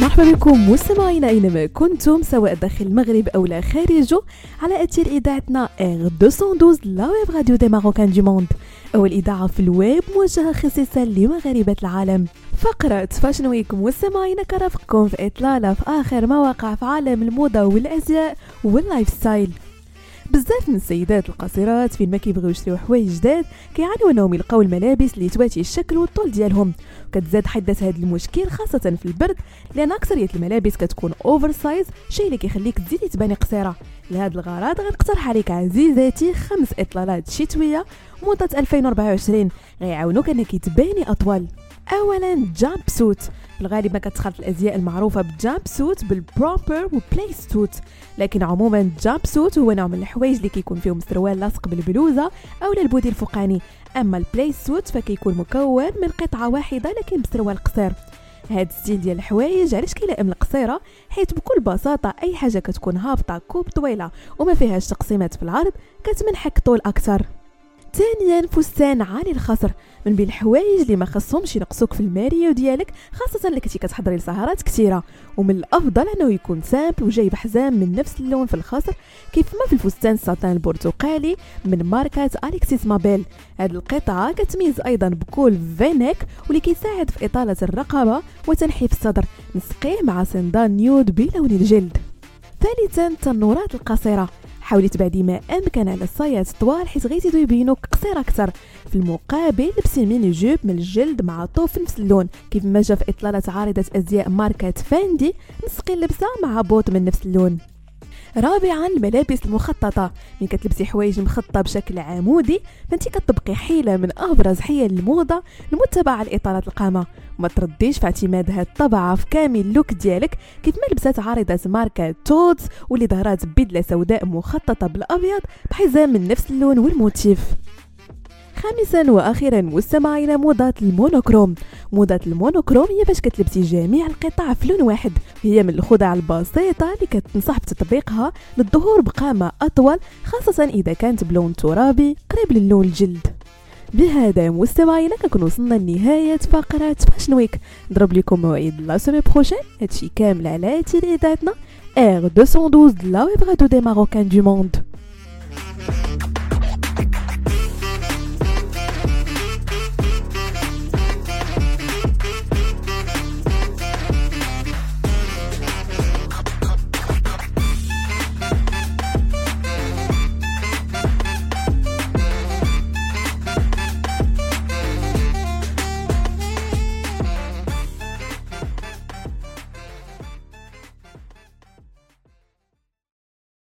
مرحبا بكم مستمعينا أينما كنتم سواء داخل المغرب أو لا خارجه على اثير إذاعتنا R 212 la web radio des Marocains du monde اول اذاعه في الويب موجهة خصيصا لمغاربة العالم. فقرة Fashion Week مستمعينا كترافقكم في إطلالة في آخر ما وقع في عالم الموضة والأزياء وال lifestyle بزاف من السيدات القصيرات فين ما كيبغيو يشريو حوايج جداد كيعانيو انهم يلقاو الملابس اللي تواتي الشكل والطول ديالهم. وكتزاد حدة هذا المشكل خاصة في البرد لأن أكثرية الملابس كتكون oversize شيء اللي كيخليك تزيدي تباني قصيرة. لهذا الغرض غنقترح عليك عزيزاتي خمس إطلالات شتوية موضة 2024 غيعاونوك أنك تباني أطول. اولا jumpsuit. في الغالب ما كتخلط الأزياء المعروفة بال jumpsuit بال romper و playsuit لكن عموما jumpsuit هو نوع من الحوايج اللي كيكون فيهم سروال لاصق بالبلوزة أو ال body الفوقاني. أما ال playsuit فكيكون مكون من قطعة واحدة لكن بسروال قصير. هاد style ديال الحوايج علاش كيلائم القصيره حيت بكل بساطة أي حاجة كتكون هابطة coupe طويلة وما فيهاش تقسيمات في العرض كتمنحك طول أكثر. ثانيا فستان عالي الخصر من بين الحوايج اللي ما خصهمش ينقصوك في الماريو ديالك خاصة اللي كنتي كتحضري لسهرات كثيره ومن الأفضل أنه يكون simple وجايب حزام من نفس اللون في الخصر كيف ما في الفستان الساتان البرتقالي من ماركة Alexis Mabille. هذه القطعة كتميز أيضا ب col V-neck واللي كيساعد في إطالة الرقبة وتنحيف الصدر. نسقيه مع sandales nude بلون الجلد. ثالثا التنورات القصيرة. حاولي تبعدي ما امكن على الصايات الطوال حيت غيزيدو يبينوك قصير أكثر. في المقابل لبسي mini-jupe من الجلد مع top نفس اللون كيف ما جا في إطلالة عارضة أزياء ماركة Fendi نسقي اللبسة مع بوط من نفس اللون. رابعا الملابس المخططة من كتلبسي حوايج مخططة بشكل عمودي فانت كتطبقي حيلة من أبرز حيل الموضة المتبعة لإطالة القامة. وما تردديش في اعتماد هاد الطبعة في كامل ال look ديالك كيف ما لبسات عارضة ماركة Tod's واللي ظهرات بدلة سوداء مخططة بالأبيض بحزام من نفس اللون وال motif. خامسا وأخيرا مستمعينا موضة ال monochrome. موضة ال monochrome هي باش كتلبسي جميع القطع في لون واحد. هي من الخدع البسيطة اللي كتنصح بتطبيقها للظهور بقامة أطول خاصة إذا كانت بلون ترابي قريب للون الجلد. بهذا مستمعينا كنكون وصلنا لنهاية فقرة Fashion Week نضرب لكم موعد la semaine prochaine هادشي كامل على إذاعتنا. R 212 la web radio des Marocains du monde